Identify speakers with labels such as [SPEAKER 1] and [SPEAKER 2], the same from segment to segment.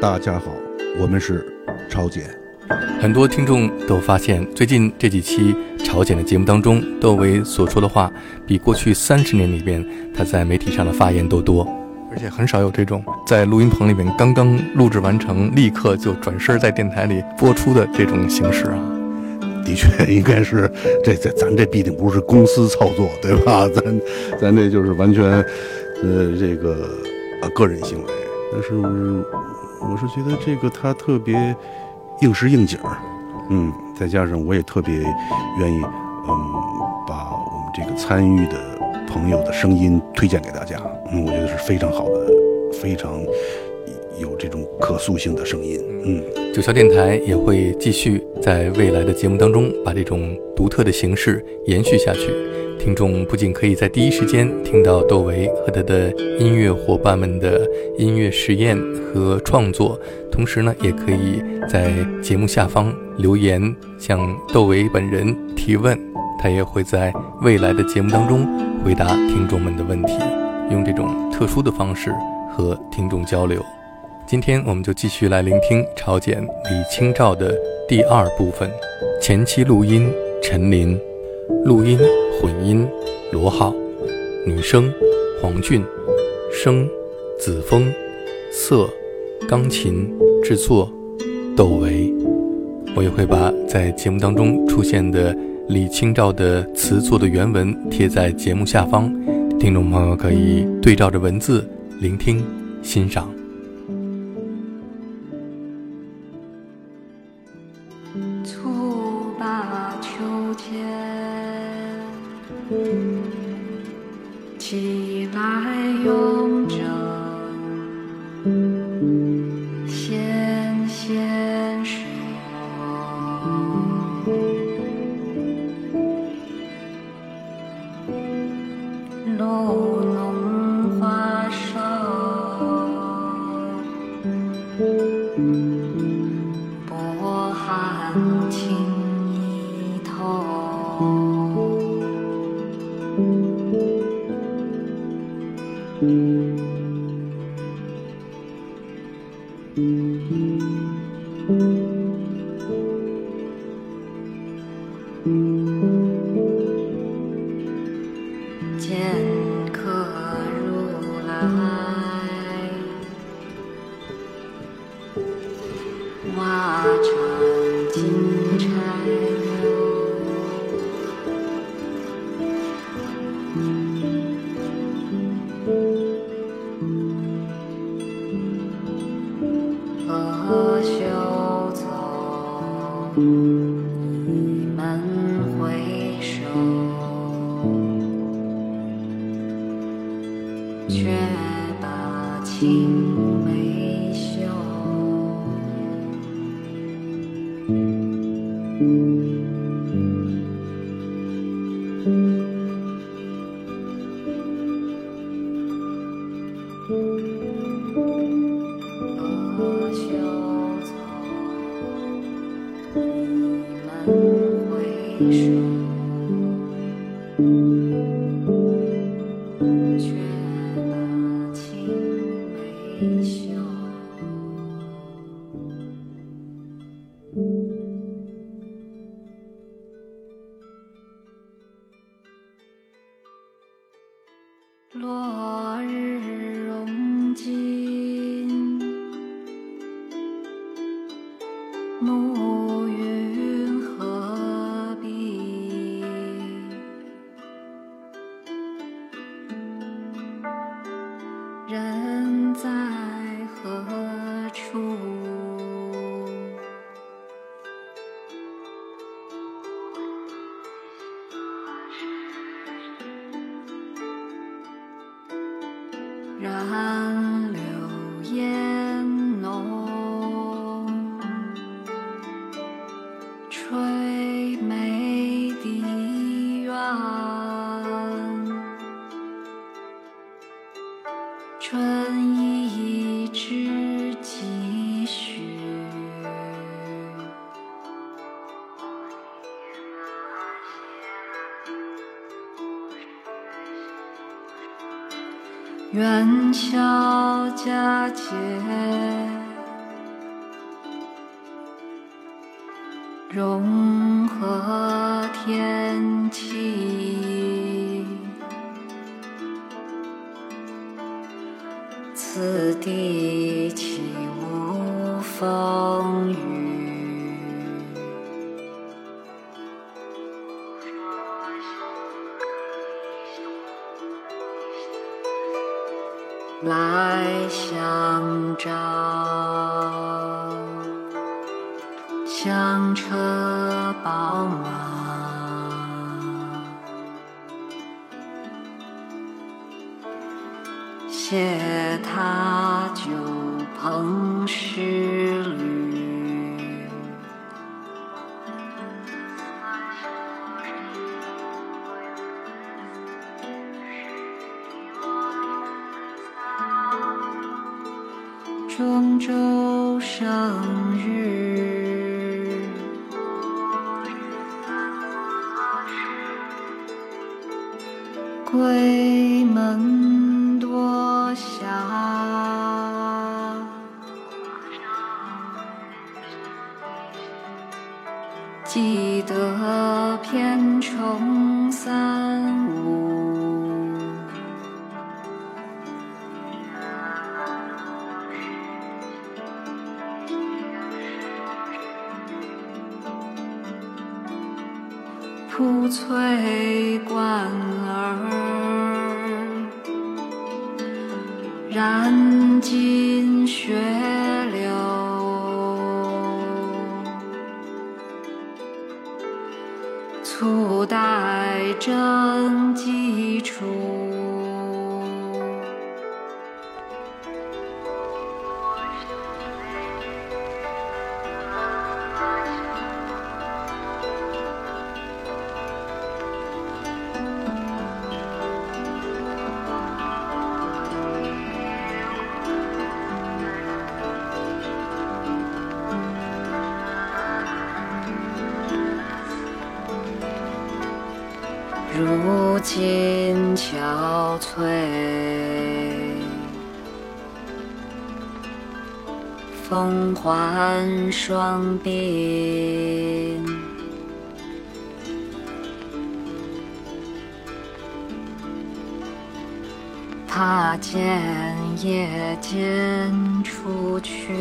[SPEAKER 1] 大家好，我们是朝鲜。
[SPEAKER 2] 很多听众都发现，最近这几期朝鲜的节目当中，窦唯所说的话比过去三十年里边他在媒体上的发言都多，而且很少有这种在录音棚里面刚刚录制完成，立刻就转身在电台里播出的这种形式啊。
[SPEAKER 1] 的确，应该是这这咱这毕竟不是公司操作，对吧？咱咱这就是完全呃这个啊个人行为。但是我是觉得这个他特别。应时应景儿，嗯，再加上我也特别愿意，嗯，把我们这个参与的朋友的声音推荐给大家，嗯，我觉得是非常好的，非常有这种可塑性的声音，嗯，
[SPEAKER 2] 九霄电台也会继续在未来的节目当中把这种独特的形式延续下去。听众不仅可以在第一时间听到窦唯和他的音乐伙伴们的音乐实验和创作，同时呢，也可以在节目下方留言向窦唯本人提问，他也会在未来的节目当中回答听众们的问题，用这种特殊的方式和听众交流。今天我们就继续来聆听朝鲜李清照的第二部分，前期录音陈琳，录音。混音罗浩，女声黄俊，声子枫，色钢琴制作窦唯。我也会把在节目当中出现的李清照的词作的原文贴在节目下方，听众朋友可以对照着文字聆听欣赏。ti.
[SPEAKER 3] 落元宵佳节舟上日正记双鬓怕见夜间出去。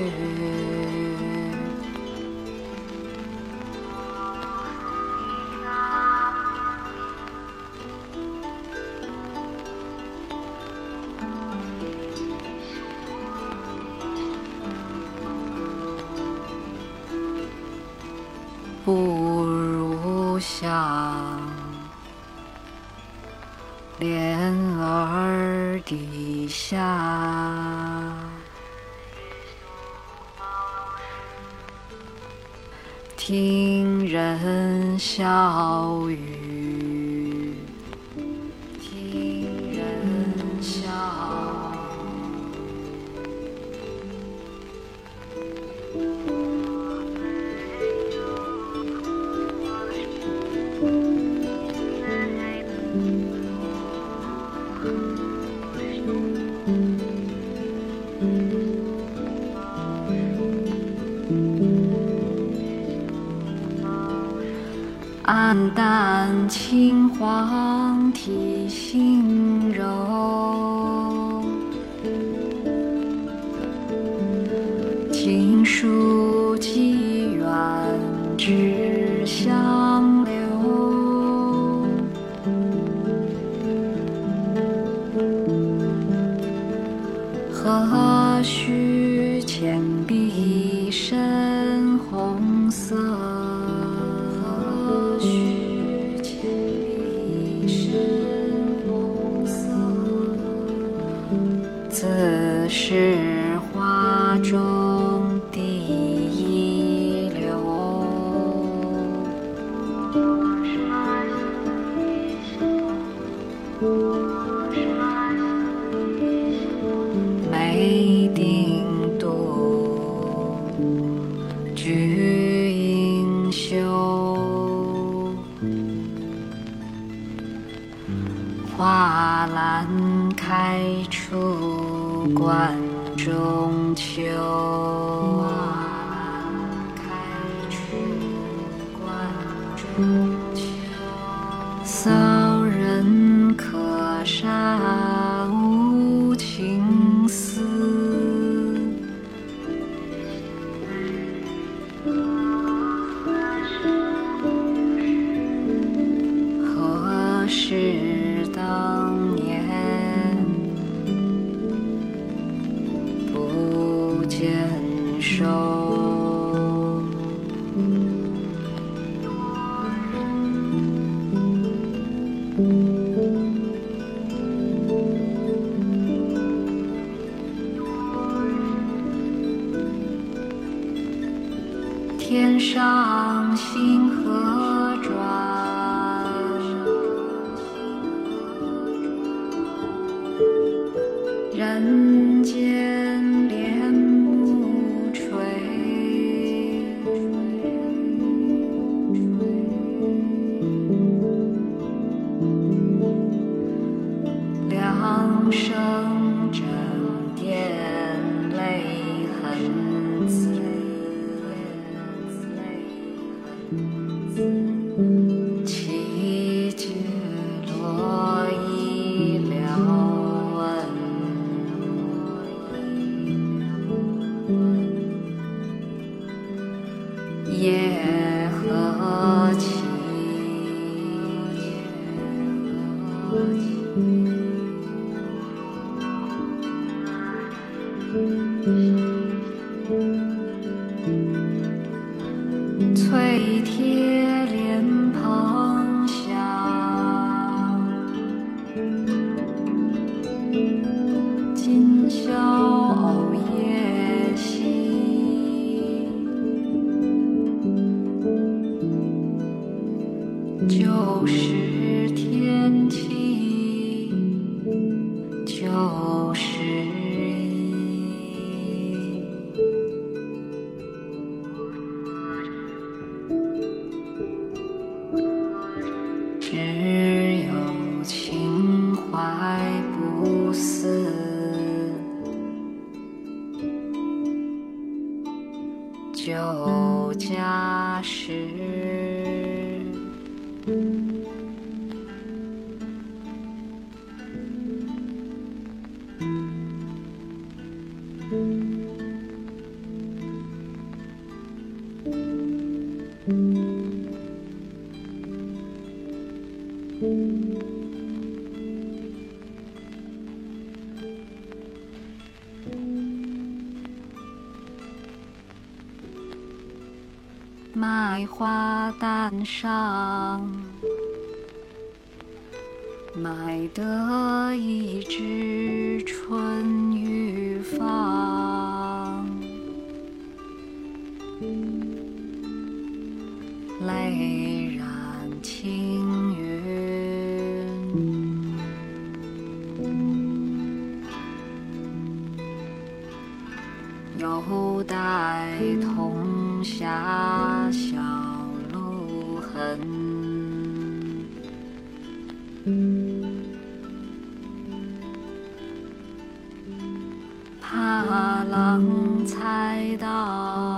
[SPEAKER 3] 暗淡青黄，提心。you 伤心。Yeah. 旧家时。又待同狭小路痕。怕郎猜到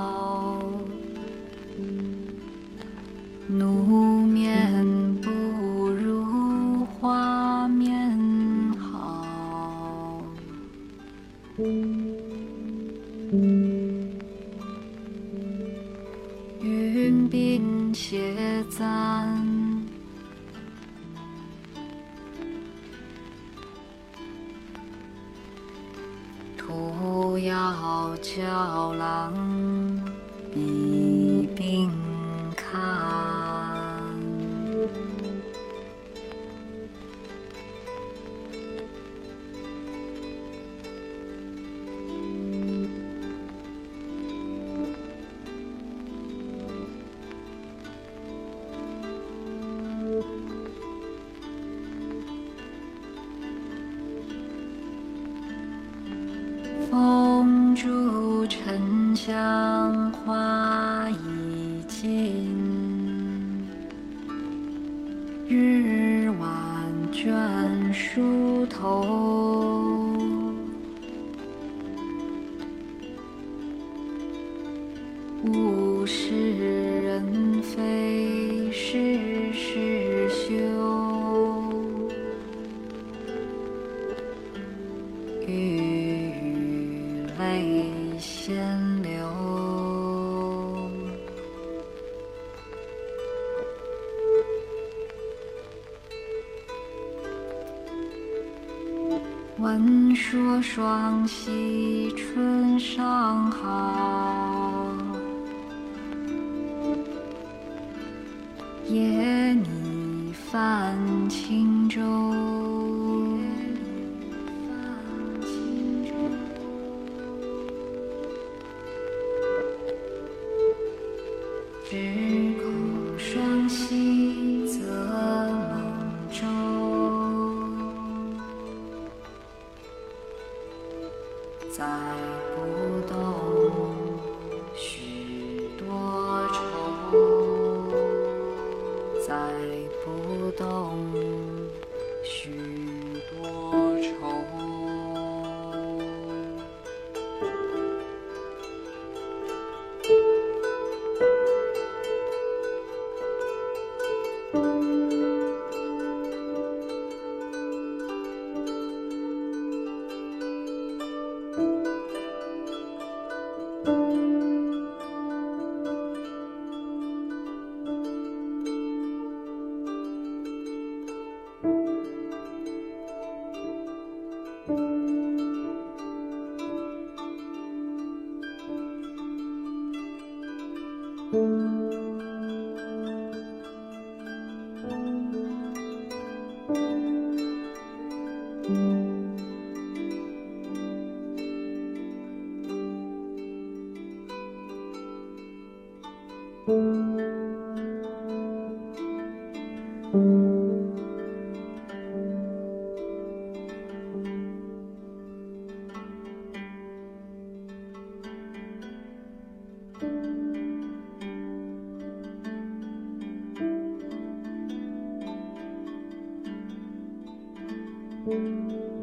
[SPEAKER 3] 闻说双溪春尚好也拟泛轻舟 Música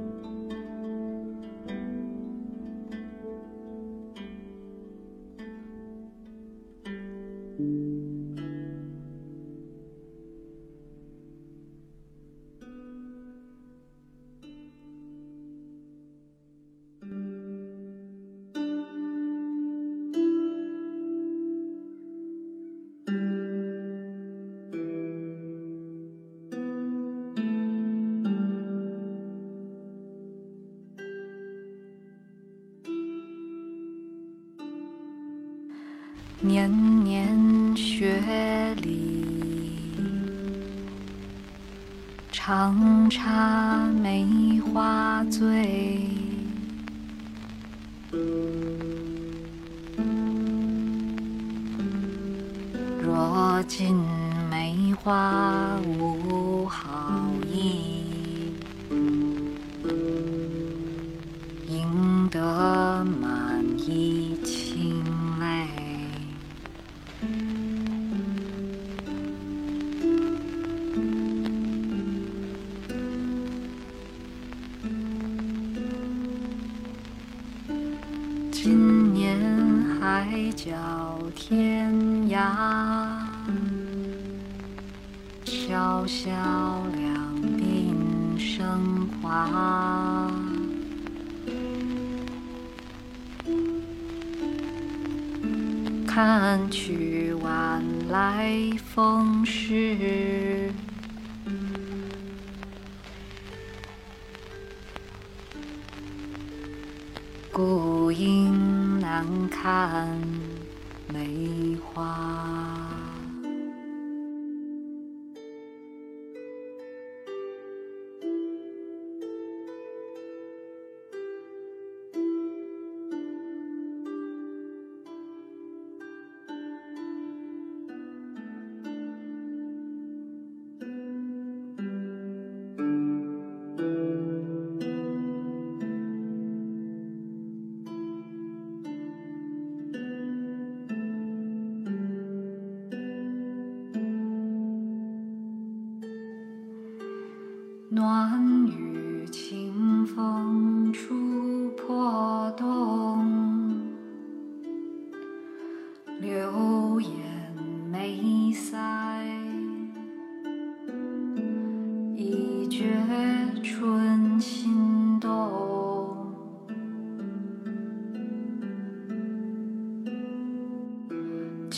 [SPEAKER 3] 若尽梅花无好意。看梅花。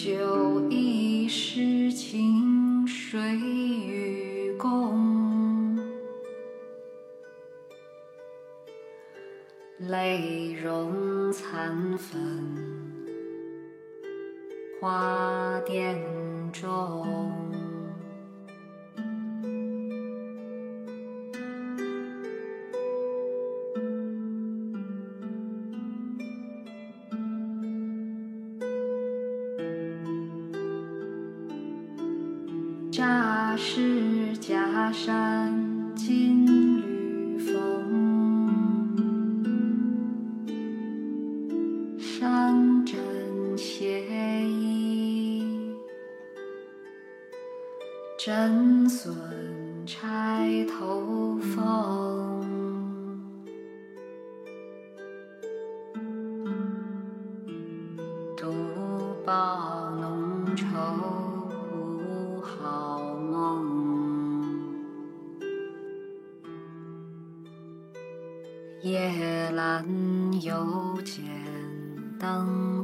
[SPEAKER 3] 酒溢诗情，谁与共？泪融残粉，花钿重。报浓愁，无好梦，夜阑犹剪灯。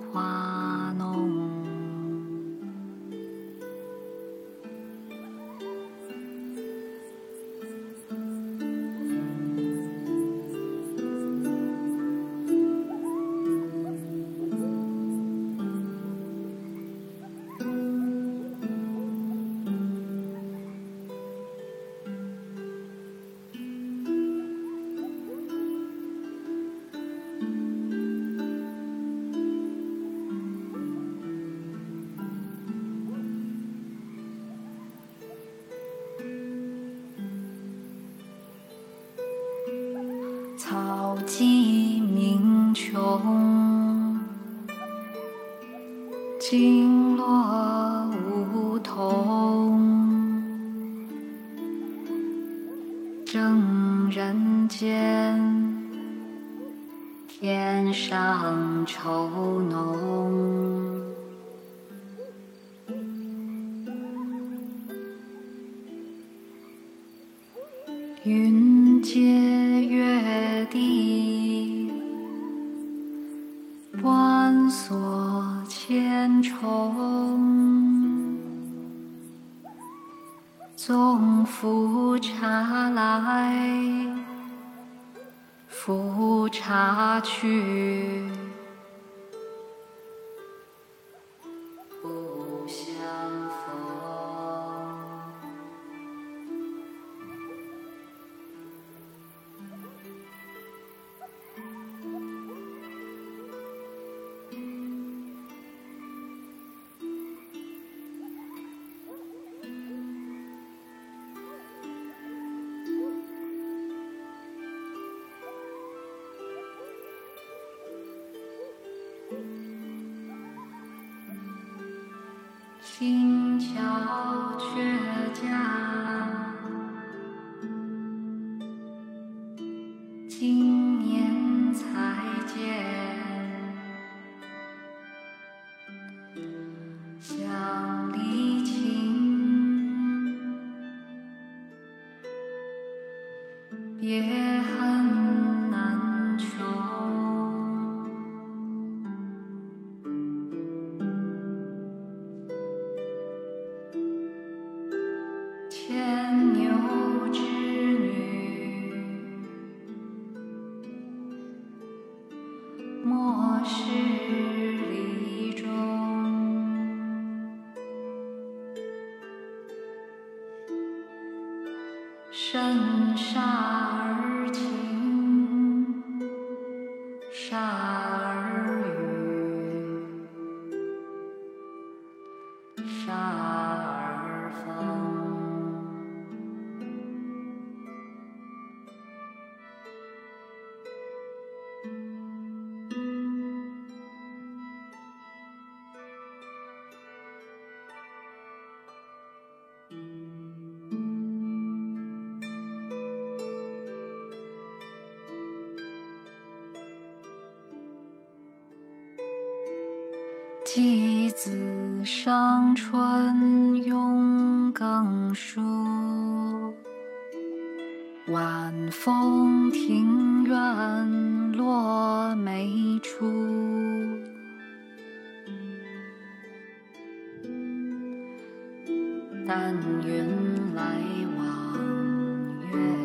[SPEAKER 3] 鸡名穷，经络梧桐。心桥却架。是春慵更疏，晚风庭院落梅初，但云来往月。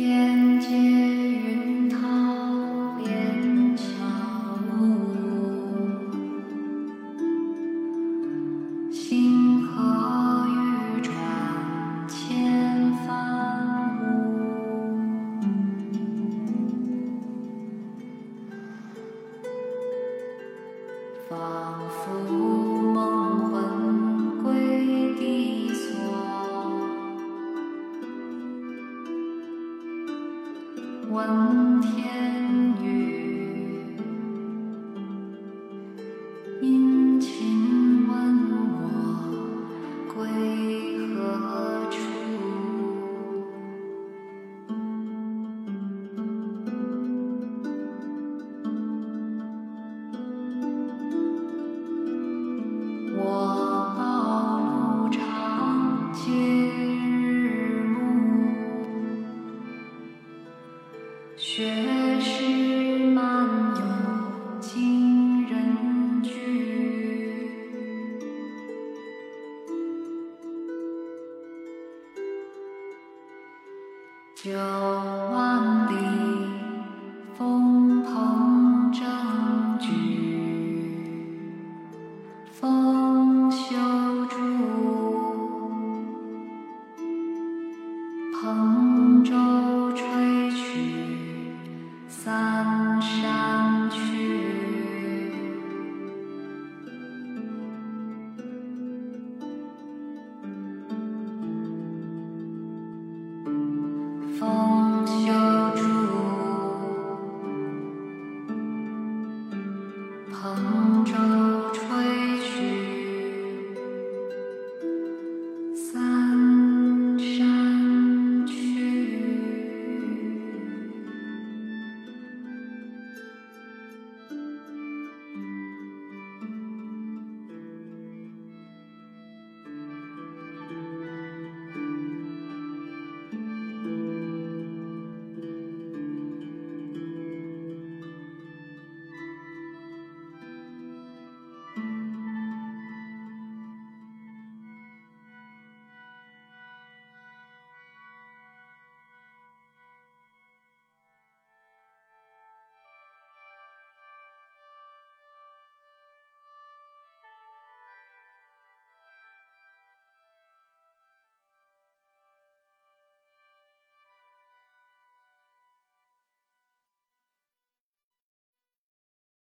[SPEAKER 3] 天阶雪